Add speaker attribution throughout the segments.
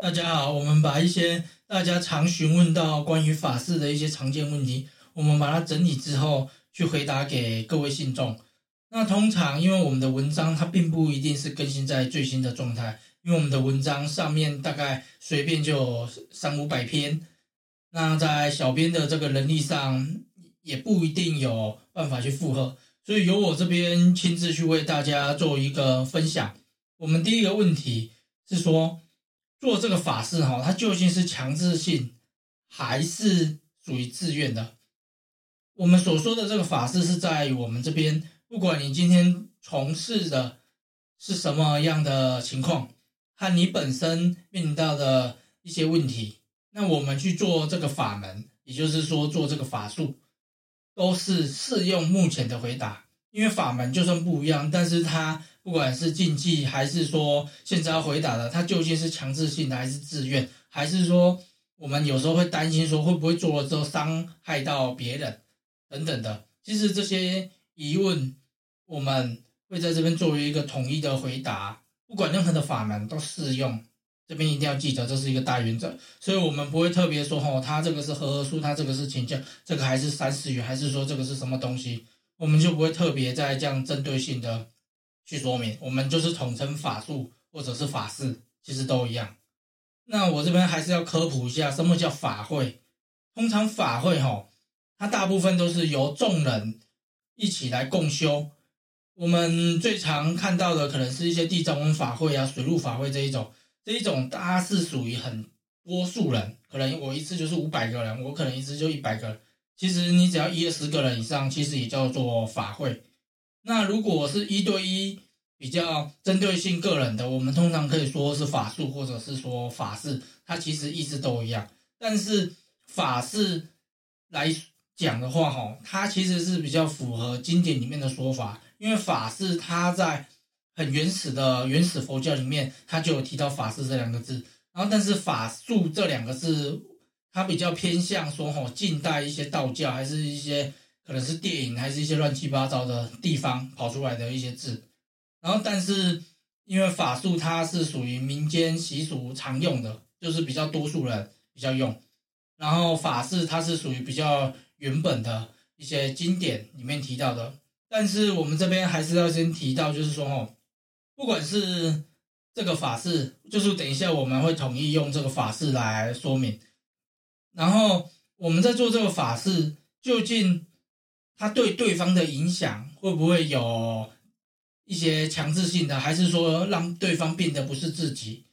Speaker 1: 大家好，我们把一些大家常询问到关于法事的一些常见问题，我们把它整理之后去回答给各位信众。那通常因为我们的文章它并不一定是更新在最新的状态，因为我们的文章上面大概随便就三五百篇，那在小编的这个能力上也不一定有办法去负荷，所以由我这边亲自去为大家做一个分享。我们第一个问题是说，做这个法事哈，它究竟是强制性还是属于自愿的？我们所说的这个法事是在我们这边，不管你今天从事的是什么样的情况，和你本身面临到的一些问题，那我们去做这个法门，也就是说做这个法术，都是适用目前的回答。因为法门就算不一样，但是它不管是禁忌还是说现在要回答的，它究竟是强制性的还是自愿，还是说我们有时候会担心说会不会做了之后伤害到别人等等的。其实这些疑问我们会在这边作为一个统一的回答，不管任何的法门都适用。这边一定要记得，这是一个大原则，所以我们不会特别说哦，他这个是和合书，他这个是请教，这个还是三世语，还是说这个是什么东西。我们就不会特别再这样针对性的去说明，我们就是统称法术或者是法事，其实都一样。那我这边还是要科普一下，什么叫法会？通常法会哈，它大部分都是由众人一起来共修。我们最常看到的可能是一些地藏王法会啊、水陆法会这一种，这一种大家是属于很多数人，可能我一次就是五百个人，我可能一次就一百个人。其实你只要一二十个人以上，其实也叫做法会。那如果是一对一比较针对性个人的，我们通常可以说是法术，或者是说法事，它其实意思都一样。但是法事来讲的话，哈，它其实是比较符合经典里面的说法，因为法事它在很原始的原始佛教里面，它就有提到法事这两个字。然后，但是法术这两个字。它比较偏向说，吼，近代一些道教，还是一些可能是电影，还是一些乱七八糟的地方跑出来的一些字。然后，但是因为法术它是属于民间习俗常用的，就是比较多数人比较用。然后法事它是属于比较原本的一些经典里面提到的。但是我们这边还是要先提到，就是说，哦，不管是这个法事，就是等一下我们会统一用这个法事来说明。然后我们在做这个法事，究竟它对对方的影响会不会有一些强制性的，还是说让对方变得不是自己？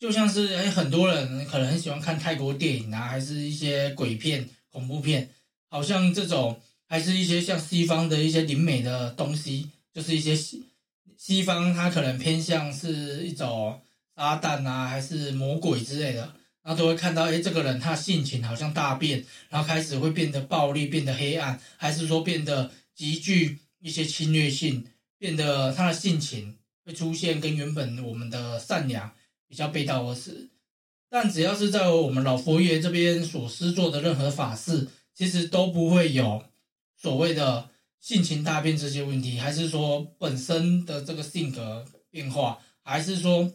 Speaker 1: 就像是诶很多人可能很喜欢看泰国电影啊，还是一些鬼片、恐怖片，好像这种还是一些像西方的一些灵美的东西，就是一些西西方，它可能偏向是一种撒旦啊，还是魔鬼之类的。然后都会看到，哎，这个人他性情好像大变，然后开始会变得暴力，变得黑暗，还是说变得极具一些侵略性，变得他的性情会出现跟原本我们的善良比较背道而驰。但只要是在我们老佛爷这边所施作的任何法事，其实都不会有所谓的性情大变这些问题，还是说本身的这个性格变化，还是说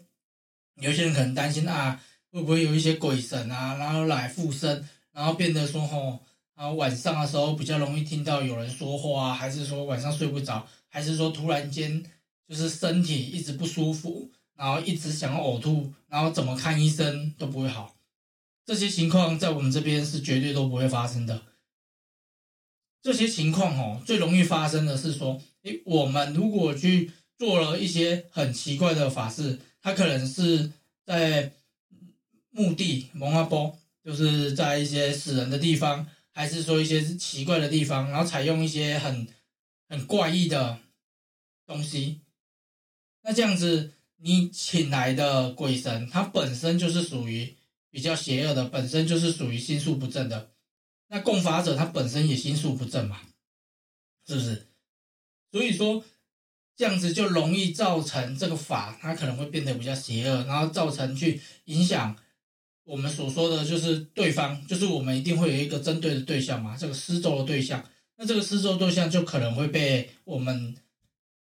Speaker 1: 有些人可能担心啊。会不会有一些鬼神啊，然后来附身，然后变得说吼，然后晚上的时候比较容易听到有人说话啊，还是说晚上睡不着，还是说突然间就是身体一直不舒服，然后一直想要呕吐，然后怎么看医生都不会好，这些情况在我们这边是绝对都不会发生的。这些情况哦，最容易发生的是说，诶，我们如果去做了一些很奇怪的法事，它可能是在。墓地蒙阿波，就是在一些死人的地方，还是说一些奇怪的地方，然后采用一些很很怪异的东西。那这样子，你请来的鬼神，他本身就是属于比较邪恶的，本身就是属于心术不正的。那供法者他本身也心术不正嘛，是不是？所以说，这样子就容易造成这个法，它可能会变得比较邪恶，然后造成去影响。我们所说的就是对方，就是我们一定会有一个针对的对象嘛，这个施咒的对象。那这个施咒对象就可能会被我们，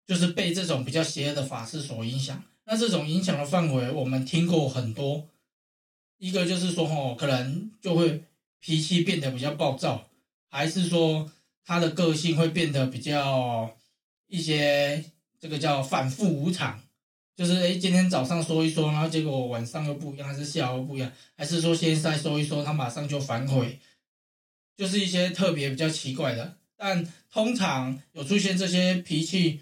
Speaker 1: 就是被这种比较邪恶的法师所影响。那这种影响的范围，我们听过很多，一个就是说哦，可能就会脾气变得比较暴躁，还是说他的个性会变得比较一些这个叫反复无常，就是诶今天早上说一说，然后结果晚上又不一样，还是下午不一样，还是说现在说一说，他马上就反悔，就是一些特别比较奇怪的。但通常有出现这些脾气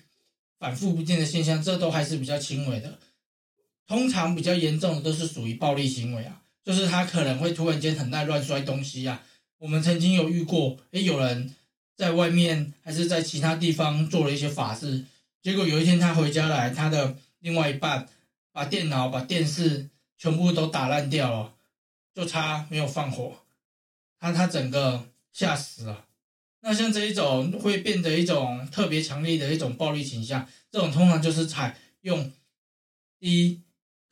Speaker 1: 反复不定的现象，这都还是比较轻微的。通常比较严重的都是属于暴力行为啊。就是他可能会突然间很爱乱摔东西啊。我们曾经有遇过，诶，有人在外面还是在其他地方做了一些法事，结果有一天他回家来，他的另外一半把电脑、把电视全部都打烂掉了，就差没有放火，他他整个吓死了。那像这一种会变得一种特别强烈的一种暴力倾向，这种通常就是采用第一。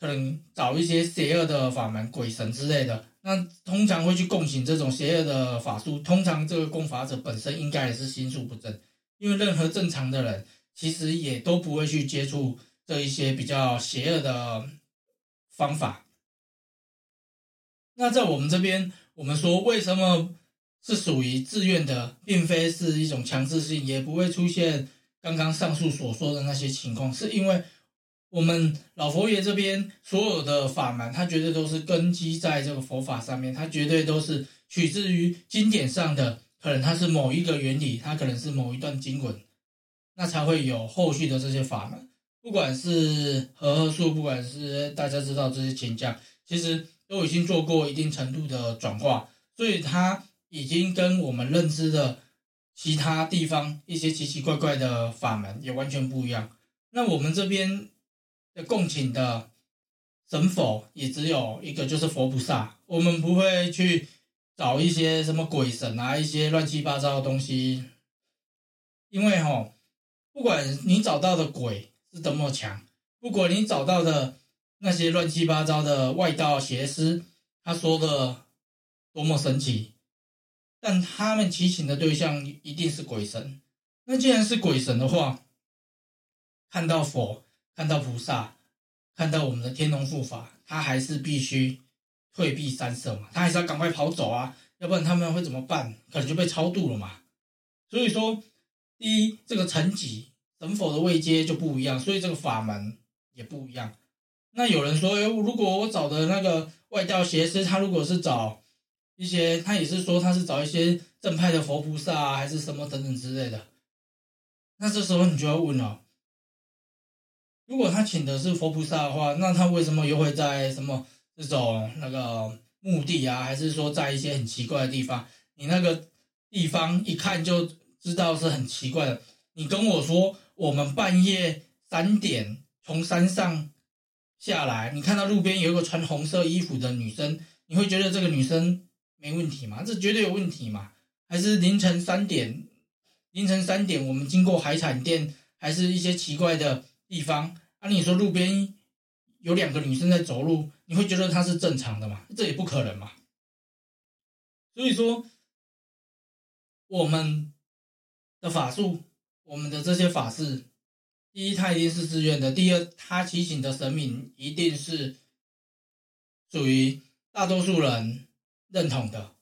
Speaker 1: 可能找一些邪恶的法门、鬼神之类的，那通常会去共行这种邪恶的法术。通常这个供法者本身应该也是心术不正，因为任何正常的人其实也都不会去接触的一些比较邪恶的方法。那在我们这边，我们说为什么是属于自愿的，并非是一种强制性，也不会出现刚刚上述所说的那些情况，是因为。我们老佛爷这边所有的法门，它绝对都是根基在这个佛法上面，它绝对都是取自于经典上的，可能它是某一个原理，它可能是某一段经文，那才会有后续的这些法门。不管是和合术，不管是大家知道这些琴将，其实都已经做过一定程度的转化，所以它已经跟我们认知的其他地方一些奇奇怪怪的法门也完全不一样。那我们这边的。供请的神佛也只有一个，就是佛菩萨。我们不会去找一些什么鬼神啊，一些乱七八糟的东西。因为哈，不管你找到的鬼是多么强，如果你找到的那些乱七八糟的外道邪师，他说的多么神奇，但他们祈请的对象一定是鬼神。那既然是鬼神的话，看到佛。看到菩萨，看到我们的天龙护法，他还是必须退避三舍嘛，他还是要赶快跑走啊，要不然他们会怎么办？可能就被超度了嘛。所以说，第一，这个层级神佛的位阶就不一样，所以这个法门也不一样。那有人说，如果我找的那个外道邪师，他如果是找一些，他也是说他是找一些正派的佛菩萨啊，还是什么等等之类的，那这时候你就要问了。如果他请的是佛菩萨的话，那他为什么又会在什么这种那个墓地啊，还是说在一些很奇怪的地方？你那个地方一看就知道是很奇怪的。你跟我说，我们半夜三点从山上下来，你看到路边有一个穿红色衣服的女生，你会觉得这个女生没问题吗？这绝对有问题嘛？还是凌晨三点，凌晨三点我们经过海产店，还是一些奇怪的？地方，按、啊、你说路边有两个女生在走路，你会觉得她是正常的吗？这也不可能嘛。所以说，我们的法术，我们的这些法事，第一，它一定是自愿的；第二，他祈请的神明一定是属于大多数人认同的，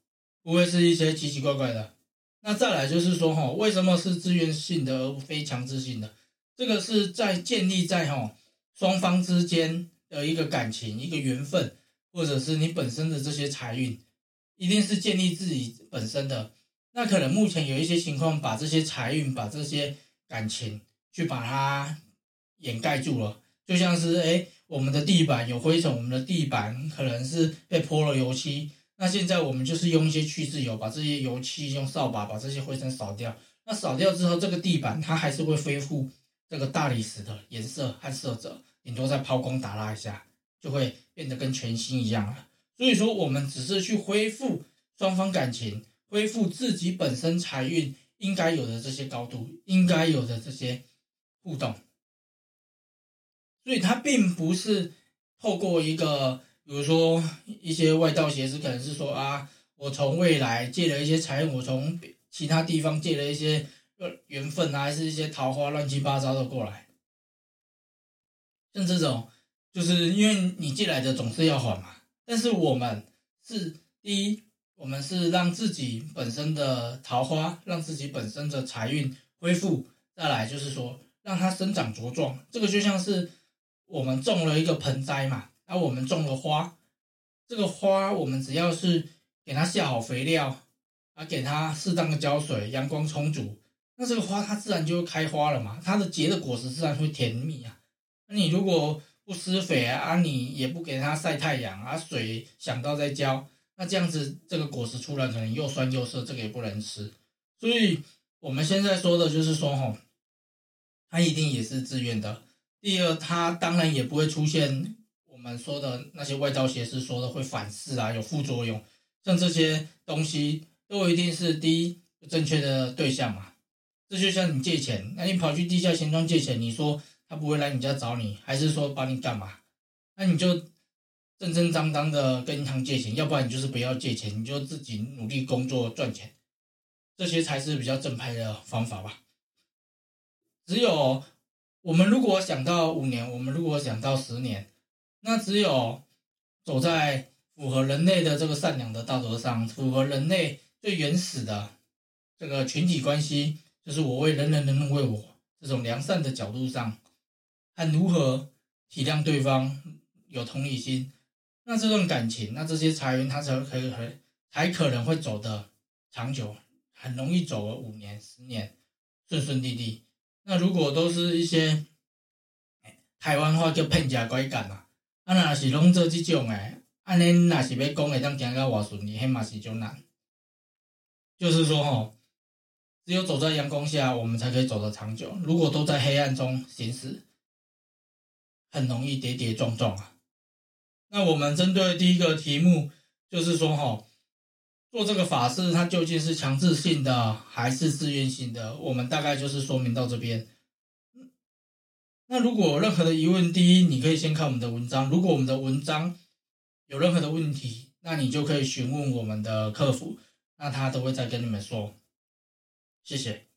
Speaker 1: 不会是一些奇奇怪怪的。那再来就是说，哈，为什么是自愿性的而非强制性的？这个是在建立在哈双方之间的一个感情、一个缘分，或者是你本身的这些财运，一定是建立自己本身的。那可能目前有一些情况，把这些财运、把这些感情去把它掩盖住了，就像是哎，我们的地板有灰尘，我们的地板可能是被泼了油漆，那现在我们就是用一些去渍油，把这些油漆用扫把把这些灰尘扫掉。那扫掉之后，这个地板它还是会恢复。这个大理石的颜色和色泽，顶多再抛光打蜡一下，就会变得跟全新一样了。所以说，我们只是去恢复双方感情，恢复自己本身财运应该有的这些高度，应该有的这些互动。所以，它并不是透过一个，比如说一些外道邪师，可能是说啊，我从未来借了一些财运，我从其他地方借了一些。缘分啊，还是一些桃花乱七八糟的过来，像这种，就是因为你借来的总是要还嘛。但是我们是第一，我们是让自己本身的桃花，让自己本身的财运恢复。再来就是说，让它生长茁壮。这个就像是我们种了一个盆栽嘛，然后我们种了花，这个花我们只要是给它下好肥料，啊，给它适当的浇水，阳光充足，那这个花它自然就会开花了嘛，它的结的果实自然会甜蜜啊。那你如果不施肥啊，啊，你也不给它晒太阳啊，水想到再浇，那这样子这个果实出来可能又酸又涩，这个也不能吃。所以我们现在说的就是说，吼。它一定也是自愿的。第二，它当然也不会出现我们说的那些外道邪师说的会反噬啊，有副作用。像这些东西都一定是第一正确的对象嘛。这就像你借钱，那你跑去地下钱庄借钱，你说他不会来你家找你，还是说帮你干嘛？那你就正正当当的跟银行借钱，要不然你就是不要借钱，你就自己努力工作赚钱，这些才是比较正派的方法吧。只有我们如果想到五年，我们如果想到十年，那只有走在符合人类的这个善良的道德上，符合人类最原始的这个群体关系，就是我为人人，人人为我这种良善的角度上，和如何体谅对方，有同理心，那这段感情，那这些财运，它才可以很才可能会走得长久，很容易走个五年、十年，顺顺利利。那如果都是一些台湾话叫骗家拐干嘛，啊，那是拢做这种诶，安尼那是要讲会当讲个话顺利，迄嘛是种难。就是说吼，只有走在阳光下，我们才可以走得长久。如果都在黑暗中行驶，很容易跌跌撞撞啊。那我们针对第一个题目，就是说吼。做这个法事，它究竟是强制性的还是自愿性的？我们大概就是说明到这边。那如果任何的疑问，第一，你可以先看我们的文章。如果我们的文章有任何的问题，那你就可以询问我们的客服，那他都会再跟你们说。谢谢。